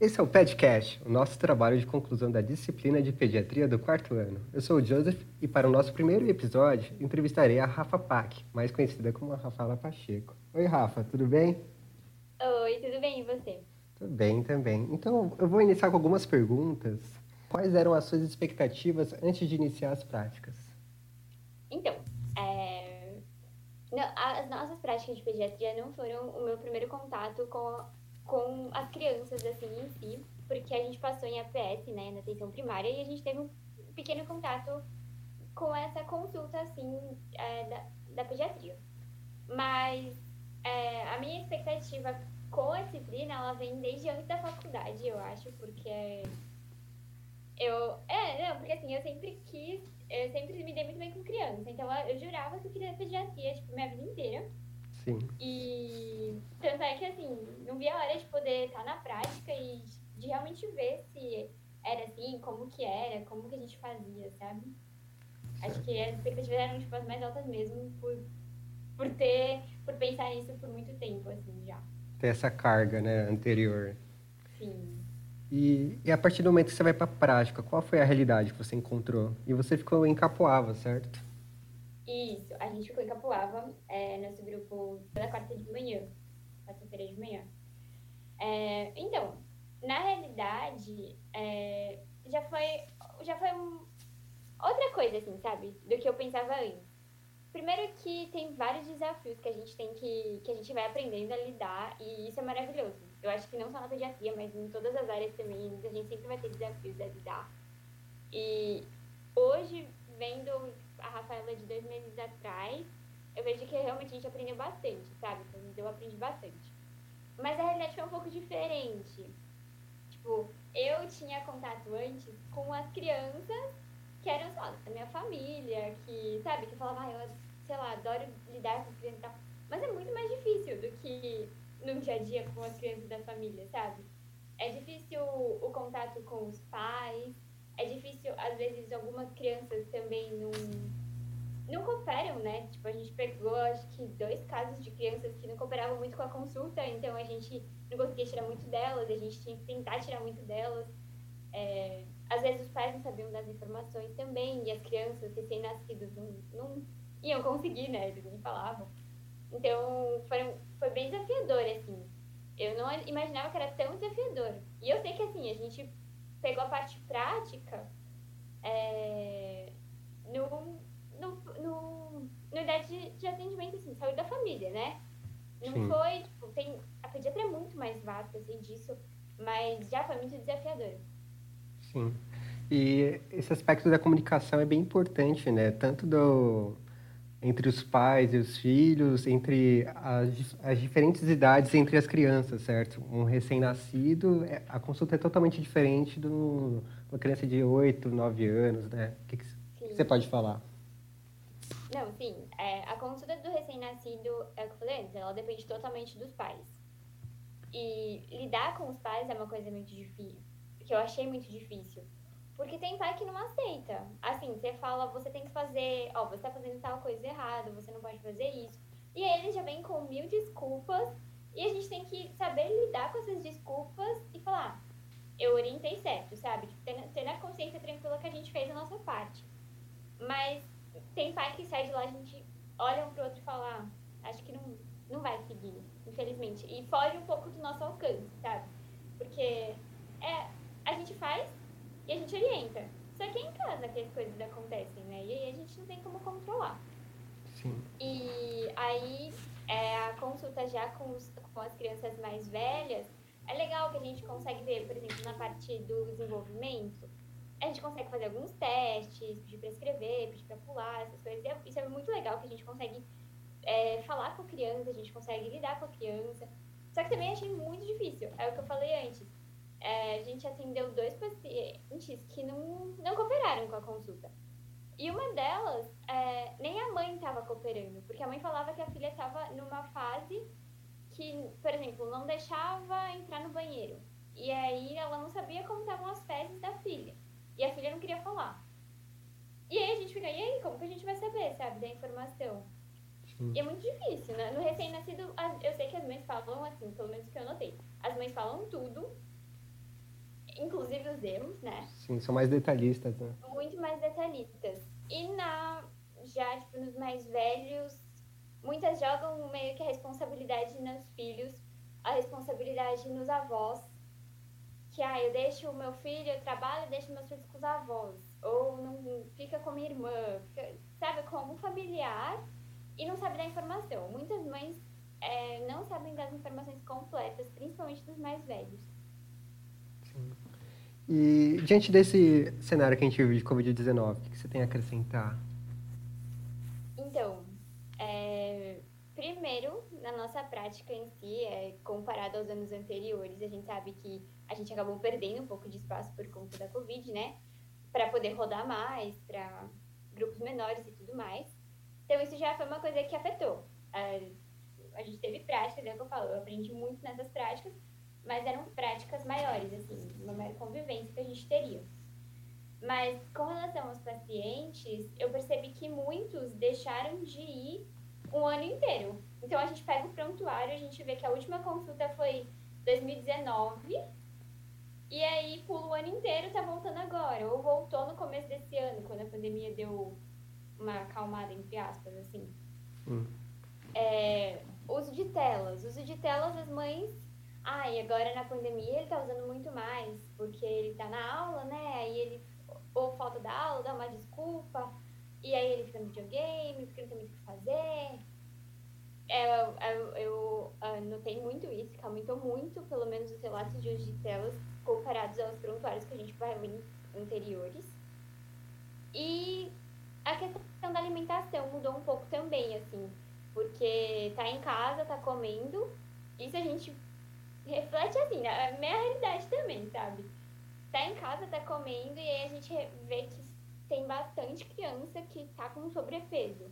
Esse é o PEDCast, o nosso trabalho de conclusão da disciplina de pediatria do quarto ano. Eu sou o Joseph e para o nosso primeiro episódio entrevistarei a Rafa Pac, mais conhecida como a Rafaela Pacheco. Oi, Rafa, tudo bem? Oi, tudo bem e você? Tudo bem também. Então, eu vou iniciar com algumas perguntas. Quais eram as suas expectativas antes de iniciar as práticas? Então, é... não, as nossas práticas de pediatria não foram o meu primeiro contato com com as crianças, assim, em si, porque a gente passou em APS, né, na atenção primária, e a gente teve um pequeno contato com essa consulta, assim, é, da, da pediatria. Mas é, a minha expectativa com a disciplina, ela vem desde antes da faculdade, eu acho, porque eu... É, não, porque assim, eu sempre quis, eu sempre me dei muito bem com criança, então eu, eu jurava que eu queria pediatria, tipo, minha vida inteira. Sim. E tanto é que, assim, não vi a hora de poder estar na prática e de realmente ver se era assim, como que era, como que a gente fazia, sabe? Acho que as expectativas eram, tipo, as mais altas mesmo por, por ter, por pensar nisso por muito tempo, assim, já. Ter essa carga, né, anterior. Sim. E, e a partir do momento que você vai para a prática, qual foi a realidade que você encontrou? E você ficou em Capoava, certo? Isso, a gente ficou em Capuava, é, nosso grupo toda quarta de manhã, quarta-feira de manhã. É, então, na realidade, é, já foi, já foi um, outra coisa, assim, sabe? Do que eu pensava antes. Primeiro que tem vários desafios que a gente tem que, que a gente vai aprendendo a lidar e isso é maravilhoso. Eu acho que não só na pediatria, mas em todas as áreas também, a gente sempre vai ter desafios a lidar. E hoje, vendo a Rafaela de dois meses atrás, eu vejo que realmente a gente aprendeu bastante, sabe? Eu aprendi bastante. Mas a realidade foi um pouco diferente. Tipo, eu tinha contato antes com as crianças que eram, lá, da minha família, que, sabe, que falava, ah, eu, sei lá, adoro lidar com crianças e tal. Mas é muito mais difícil do que no dia a dia com as crianças da família, sabe? É difícil o contato com os pais, é difícil, às vezes, algumas crianças também não, não cooperam, né? Tipo, a gente pegou, acho que, dois casos de crianças que não cooperavam muito com a consulta, então a gente não conseguia tirar muito delas, a gente tinha que tentar tirar muito delas. É, às vezes os pais não sabiam das informações também, e as crianças recém-nascidas não, não iam conseguir, né? Eles nem falavam. Então, foi, foi bem desafiador, assim. Eu não imaginava que era tão desafiador. E eu sei que, assim, a gente pegou a parte prática é, no, no, no, no idade de, de, atendimento, assim, saúde da família, né? Não Sim. foi, tipo, tem, a pediatria é muito mais vasta, eu sei disso, mas já foi muito desafiador. Sim. E esse aspecto da comunicação é bem importante, né? Tanto do, entre os pais e os filhos, entre as, as diferentes idades entre as crianças, certo? Um recém-nascido, é, a consulta é totalmente diferente de uma criança de 8, 9 anos, né? O que, que você pode falar? Não, sim. É, a consulta do recém-nascido, é o que eu falei antes, ela depende totalmente dos pais. E lidar com os pais é uma coisa muito difícil, que eu achei muito difícil porque tem pai que não aceita. Assim, você fala, você tem que fazer, ó, você tá fazendo tal coisa errada, você não pode fazer isso. E aí eles já vêm com mil desculpas e a gente tem que saber lidar com essas desculpas e falar, eu orientei certo, sabe? Tipo, ter, na consciência tranquila que a gente fez a nossa parte. Mas tem pai que sai de lá, a gente olha um pro outro e fala, ah, acho que não, não vai seguir, infelizmente. E foge um pouco do nosso alcance, sabe? Porque é, a gente faz e a gente orienta. Só que é em casa que as coisas acontecem, né? E aí a gente não tem como controlar. Sim. E aí, é, a consulta já com, os, com as crianças mais velhas, é legal que a gente consegue ver, por exemplo, na parte do desenvolvimento, a gente consegue fazer alguns testes, pedir para escrever, pedir para pular, essas coisas. É, isso é muito legal que a gente consegue é, falar com a criança, a gente consegue lidar com a criança. Só que também achei muito difícil, é o que eu falei antes é, a gente atendeu dois pacientes que não, não cooperaram com a consulta. E uma delas, é, nem a mãe estava cooperando, porque a mãe falava que a filha estava numa fase que, por exemplo, não deixava entrar no banheiro. E aí ela não sabia como estavam as fezes da filha. E a filha não queria falar. E aí a gente fica, e aí, como que a gente vai saber, sabe, da informação? Sim. E é muito difícil, né? No recém-nascido, eu sei que as mães falam assim, pelo menos que eu notei. As mães falam tudo, inclusive os erros, né? Sim, são mais detalhistas, né? Muito mais detalhistas. E na já, tipo, nos mais velhos, muitas jogam meio que a responsabilidade nos filhos, a responsabilidade nos avós. Que, ah, eu deixo o meu filho, eu trabalho e deixo meus filhos com os avós. Ou não fica com minha irmã, fica, sabe, como familiar e não sabe da informação. Muitas mães é, não sabem das informações completas, principalmente dos mais velhos. E diante desse cenário que a gente vive de Covid-19, o que você tem a acrescentar? Então, é, primeiro, na nossa prática em si, é, comparado aos anos anteriores, a gente sabe que a gente acabou perdendo um pouco de espaço por conta da Covid, né? Para poder rodar mais, para grupos menores e tudo mais. Então, isso já foi uma coisa que afetou. A, a gente teve práticas, é o que eu falo, eu aprendi muito nessas práticas, mas eram práticas maiores, assim, uma maior convivência que a gente teria. Mas com relação aos pacientes, eu percebi que muitos deixaram de ir um ano inteiro. Então a gente pega o prontuário, a gente vê que a última consulta foi 2019, e aí pula o ano inteiro, tá voltando agora. Ou voltou no começo desse ano, quando a pandemia deu uma acalmada, entre aspas, assim. Hum. É, uso de telas. Uso de telas, as mães. Ah, e agora na pandemia ele tá usando muito mais, porque ele tá na aula, né? Aí ele ou falta da aula, dá uma desculpa, e aí ele fica no videogame, porque não tem muito o que fazer. É, eu, eu, eu uh, notei muito isso, que aumentou muito, pelo menos, os relatos de uso de telas comparados aos prontuários que a gente vai ver anteriores. E a questão da alimentação mudou um pouco também, assim, porque tá em casa, tá comendo, isso a gente reflete, assim, a minha realidade também, sabe? tá em casa, tá comendo, e aí a gente vê que tem bastante criança que tá com sobrepeso.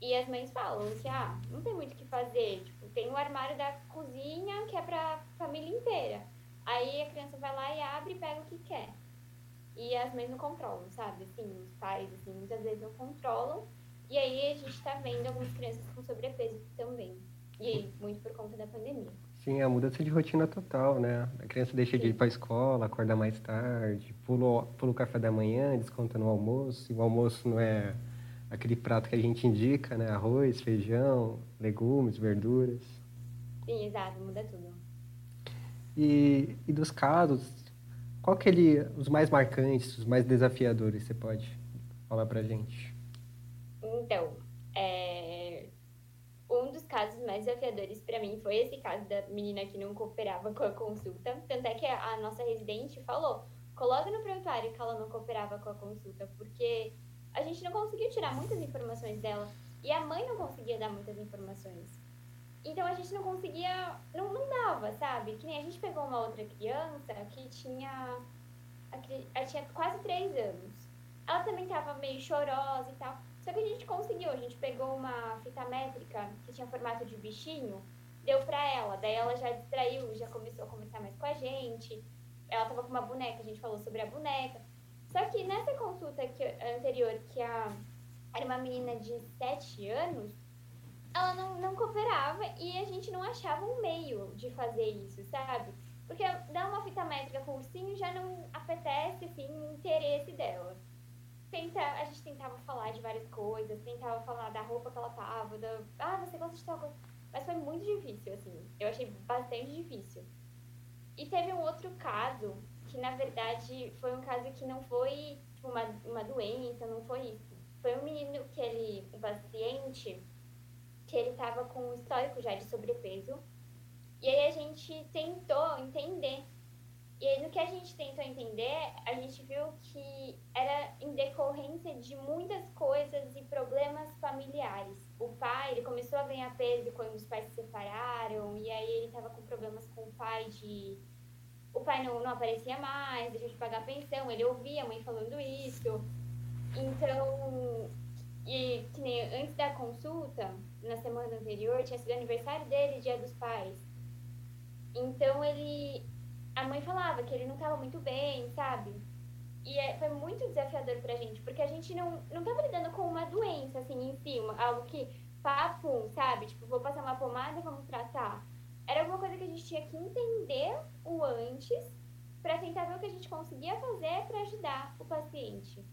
E as mães falam que, ah, não tem muito o que fazer. Tipo, tem o armário da cozinha que é pra família inteira. Aí a criança vai lá e abre e pega o que quer. E as mães não controlam, sabe? Assim, os pais, assim, muitas vezes não controlam. E aí a gente tá vendo algumas crianças com sobrepeso também. E aí, muito por conta da pandemia. Sim, a mudança de rotina total, né? A criança deixa Sim. de ir para a escola, acorda mais tarde, pula, pula o café da manhã, desconta no almoço. E o almoço não é aquele prato que a gente indica, né? Arroz, feijão, legumes, verduras. Sim, exato, muda tudo. E, e dos casos, qual que é ele, os mais marcantes, os mais desafiadores, você pode falar pra gente? Então, é, um dos casos mais desafiadores para mim foi esse caso da menina que não cooperava com a consulta. Tanto é que a, nossa residente falou: coloca no prontuário que ela não cooperava com a consulta, porque a gente não conseguiu tirar muitas informações dela e a mãe não conseguia dar muitas informações. Então a gente não conseguia, não, não dava, sabe? Que nem a gente pegou uma outra criança que tinha, ela tinha quase três anos. Ela também tava meio chorosa e tal. Só que a gente conseguiu, a gente pegou uma fita métrica que tinha formato de bichinho, deu pra ela, daí ela já distraiu, já começou a conversar mais com a gente. Ela tava com uma boneca, a gente falou sobre a boneca. Só que nessa consulta que, anterior, que a, era uma menina de 7 anos, ela não, não cooperava e a gente não achava um meio de fazer isso, sabe? Porque dar uma fita métrica com o ursinho já não apetece, assim, o interesse dela tenta, a gente tentava falar de várias coisas, tentava falar da roupa que ela tava, da, ah, você gosta de tal coisa. Mas foi muito difícil, assim. Eu achei bastante difícil. E teve um outro caso, que na verdade foi um caso que não foi tipo, uma, uma doença, não foi isso. Foi um menino que ele, um paciente, que ele tava com um histórico já de sobrepeso. E aí a gente tentou entender e aí, no que a gente tentou entender, a gente viu que era em decorrência de muitas coisas e problemas familiares. O pai, ele começou a ganhar peso quando os pais se separaram, e aí ele estava com problemas com o pai de... O pai não, não aparecia mais, deixou de pagar pensão, ele ouvia a mãe falando isso. Então, e que nem antes da consulta, na semana anterior, tinha sido aniversário dele, dia dos pais. Então, ele a mãe falava que ele não estava muito bem, sabe? E é, foi muito desafiador pra gente, porque a gente não, não tava lidando com uma doença, assim, em si, algo que, papo, sabe? Tipo, vou passar uma pomada vamos tratar. Era alguma coisa que a gente tinha que entender o antes para tentar ver o que a gente conseguia fazer para ajudar o paciente.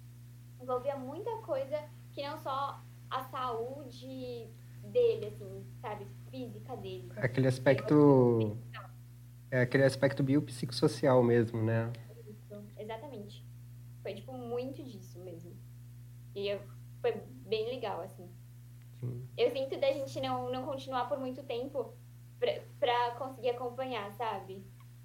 Envolvia muita coisa que não só a saúde dele, assim, sabe, física dele. Aquele aspecto. É aquele aspecto biopsicossocial mesmo, né? Isso, exatamente. Foi, tipo, muito disso mesmo. E eu, foi bem legal, assim. Sim. Eu sinto da gente não, não continuar por muito tempo pra, pra conseguir acompanhar, sabe?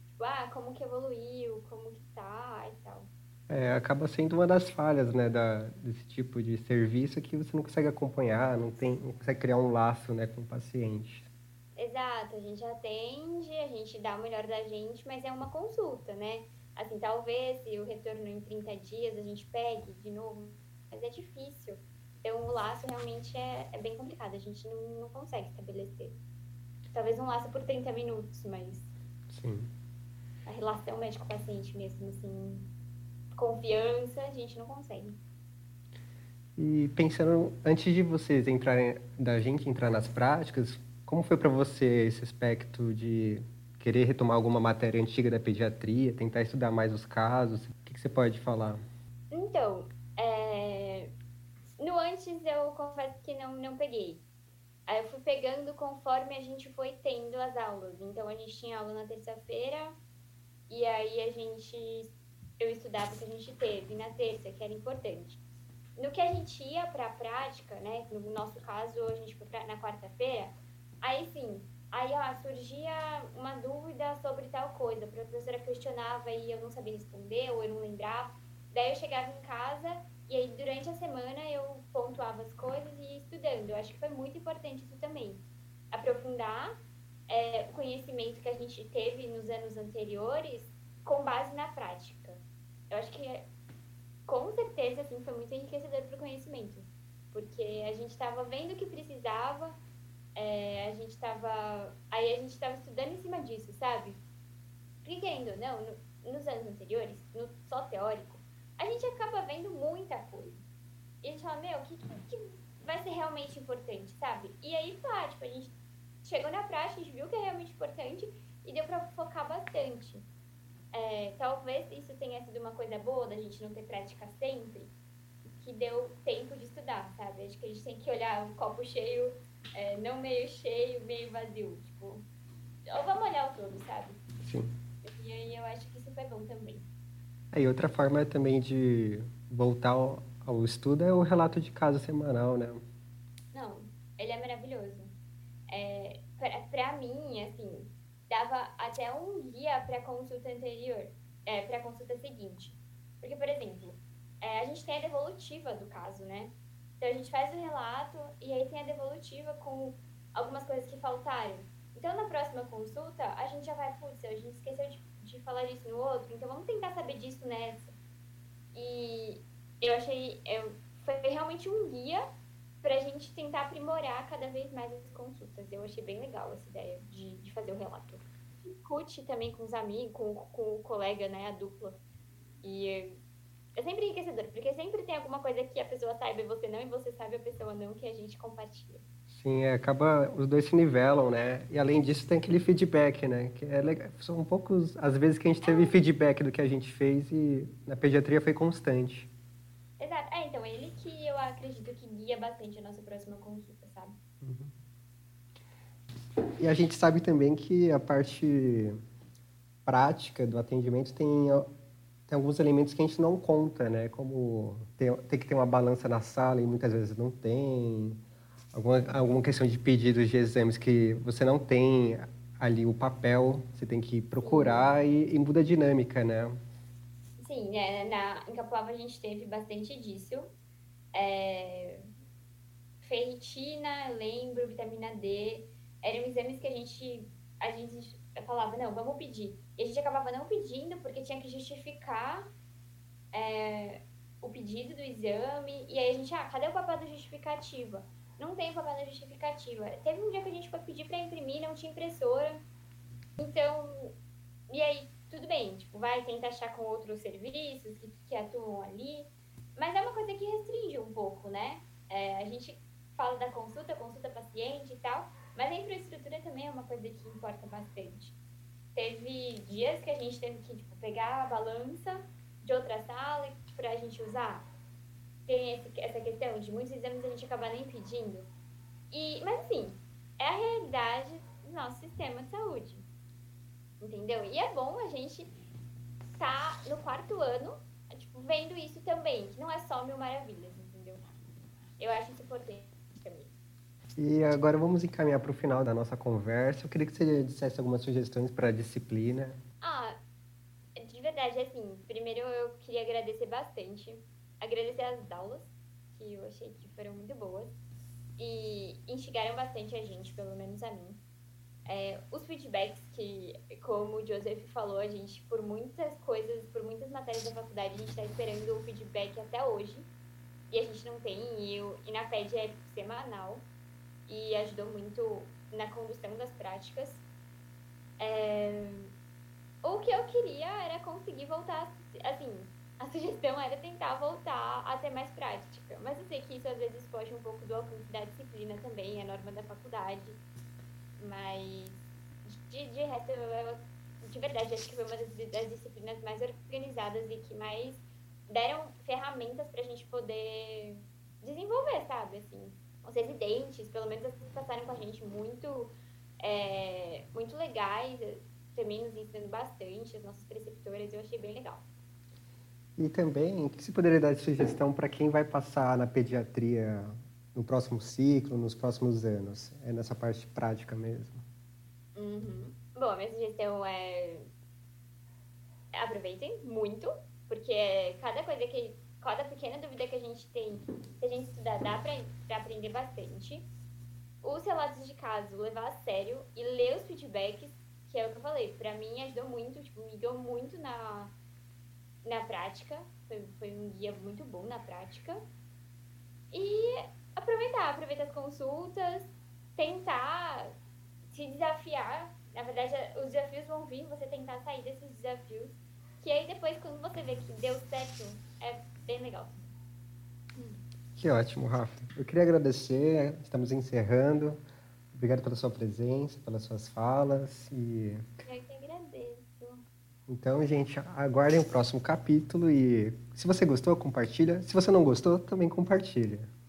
Tipo, ah, como que evoluiu, como que tá e tal. É, acaba sendo uma das falhas, né, da, desse tipo de serviço que você não consegue acompanhar, não, tem, não consegue criar um laço, né, com o paciente. Exato, a gente atende, a gente dá o melhor da gente, mas é uma consulta, né? Assim, talvez se o retorno em 30 dias a gente pegue de novo, mas é difícil. Então, o laço realmente é, é bem complicado, a gente não, não consegue estabelecer. Talvez um laço por 30 minutos, mas Sim. a relação médico-paciente mesmo, assim, confiança, a gente não consegue. E pensando, antes de vocês entrarem, da gente entrar nas práticas, como foi para você esse aspecto de querer retomar alguma matéria antiga da pediatria, tentar estudar mais os casos? O que, que você pode falar? Então, é, no antes eu confesso que não, não peguei. Aí eu fui pegando conforme a gente foi tendo as aulas. Então a gente tinha aula na terça-feira e aí a gente eu estudava o que a gente teve na terça, que era importante. No que a gente ia para a prática, né? No nosso caso, a gente foi pra, na quarta-feira. Aí sim, aí ó, surgia uma dúvida sobre tal coisa. A professora questionava e eu não sabia responder ou eu não lembrava. Daí eu chegava em casa e aí durante a semana eu pontuava as coisas e ia estudando. Eu acho que foi muito importante isso também. Aprofundar é, o conhecimento que a gente teve nos anos anteriores com base na prática. Eu acho que com certeza assim foi muito enriquecedor para o conhecimento, porque a gente estava vendo o que precisava, é, a gente estava aí a gente estava estudando em cima disso, sabe? Porque não, no, nos anos anteriores, no só teórico, a gente acaba vendo muita coisa. E a gente fala, meu, o que, que, que vai ser realmente importante, sabe? E aí tá, tipo, a gente chegou na prática, a gente viu que é realmente importante e deu para focar bastante. É, talvez isso tenha sido uma coisa boa da gente não ter prática sempre, que deu tempo de estudar, sabe? Acho que a gente tem que olhar o copo cheio, é, não meio cheio, meio vazio. Tipo, ou vamos olhar o todo, sabe? Sim. E aí eu acho que isso foi bom também. Aí outra forma também de voltar ao, ao estudo é o relato de caso semanal, né? Não, ele é maravilhoso. É, pra, pra mim, assim, dava até um guia para a consulta anterior, é, para a consulta seguinte. Porque, por exemplo, é, a gente tem a devolutiva do caso, né? Então a gente faz o relato e aí tem a devolutiva com algumas coisas que faltaram. Então na próxima consulta a gente já vai, putz, a gente esqueceu de, de falar disso no outro, então vamos tentar saber disso nessa. E eu achei, eu, foi realmente um guia para a gente tentar aprimorar cada vez mais as consultas. Eu achei bem legal essa ideia de, de fazer o relato. Discute também com os amigos, com, com o colega, né, a dupla. E é sempre enriquecedor, porque sempre tem alguma coisa que a pessoa saiba e você não, e você sabe a pessoa não, que a gente compartilha. Sim, é, acaba, os dois se nivelam, né? E além disso tem aquele feedback, né? Que é legal. São poucos, às vezes, que a gente teve feedback do que a gente fez e na pediatria foi constante. Exato. É, então, ele que eu acredito que guia bastante a nossa próxima consulta, sabe? Uhum. E a gente sabe também que a parte prática do atendimento tem, tem alguns elementos que a gente não conta, né? Como tem, tem que ter uma balança na sala e muitas vezes não tem. Alguma, alguma questão de pedidos de exames que você não tem ali o papel, você tem que procurar e, e muda a dinâmica, né? Sim, é, na, em Capuava a gente teve bastante disso. É, ferritina, lembro, vitamina D, eram exames que a gente, a gente falava, não, vamos pedir. E a gente acabava não pedindo porque tinha que justificar é, o pedido do exame. E aí a gente, ah, cadê o papel da justificativa? Não tem o papel da justificativa. Teve um dia que a gente foi pedir para imprimir, não tinha impressora. Então, e aí, tudo bem, tipo, vai tentar achar com outros serviços que, que atuam ali. Mas é uma coisa que restringe um pouco, né? É, a gente fala da consulta, consulta paciente e tal, mas a infraestrutura também é uma coisa que importa bastante. Teve dias que a gente teve que tipo, pegar a balança de outra sala para a gente usar. Tem esse, essa questão de muitos exames a gente acaba nem pedindo. E, mas assim, é a realidade do nosso sistema de saúde. Entendeu? E é bom a gente estar tá no quarto ano, tipo, vendo isso também, que não é só mil maravilhas, entendeu? Eu acho isso importante. E agora vamos encaminhar para o final da nossa conversa. Eu queria que você dissesse algumas sugestões para a disciplina. Ah, de verdade, assim, primeiro eu queria agradecer bastante. Agradecer as aulas, que eu achei que foram muito boas. E instigaram bastante a gente, pelo menos a mim. É, os feedbacks que, como o Joseph falou, a gente, por muitas coisas, por muitas matérias da faculdade, a gente está esperando o feedback até hoje. E a gente não tem, e, eu, e na PED é semanal e ajudou muito na condução das práticas. É... O que eu queria era conseguir voltar, assim, a sugestão era tentar voltar a ter mais prática. Mas eu sei que isso às vezes foge um pouco do alcance da disciplina também, a norma da faculdade. Mas, de, de resto, eu, de verdade, acho que foi uma das, das disciplinas mais organizadas e que mais deram ferramentas para a gente poder desenvolver, sabe? Assim, os residentes, pelo menos as que passaram com a gente, muito, é, muito legais, também nos ensinando bastante, as nossas preceptoras, eu achei bem legal. E também, o que você poderia dar de sugestão para quem vai passar na pediatria no próximo ciclo, nos próximos anos? É nessa parte prática mesmo? Uhum. Bom, a minha sugestão é aproveitem muito, porque cada coisa que cada pequena dúvida que a gente tem, se a gente estudar, dá para aprender bastante. Os relatos de caso, levar a sério e ler os feedbacks, que é o que eu falei, para mim ajudou muito, tipo, me guiou muito na, na prática. Foi, foi um guia muito bom na prática. E aproveitar, aproveitar as consultas, tentar se desafiar. Na verdade, os desafios vão vir, você tentar sair desses desafios. Que aí depois, quando você vê que deu certo, é bem legal. Que ótimo, Rafa. Eu queria agradecer, estamos encerrando. Obrigado pela sua presença, pelas suas falas e... Eu que agradeço. Então, gente, aguardem o próximo capítulo e se você gostou, compartilha. Se você não gostou, também compartilha.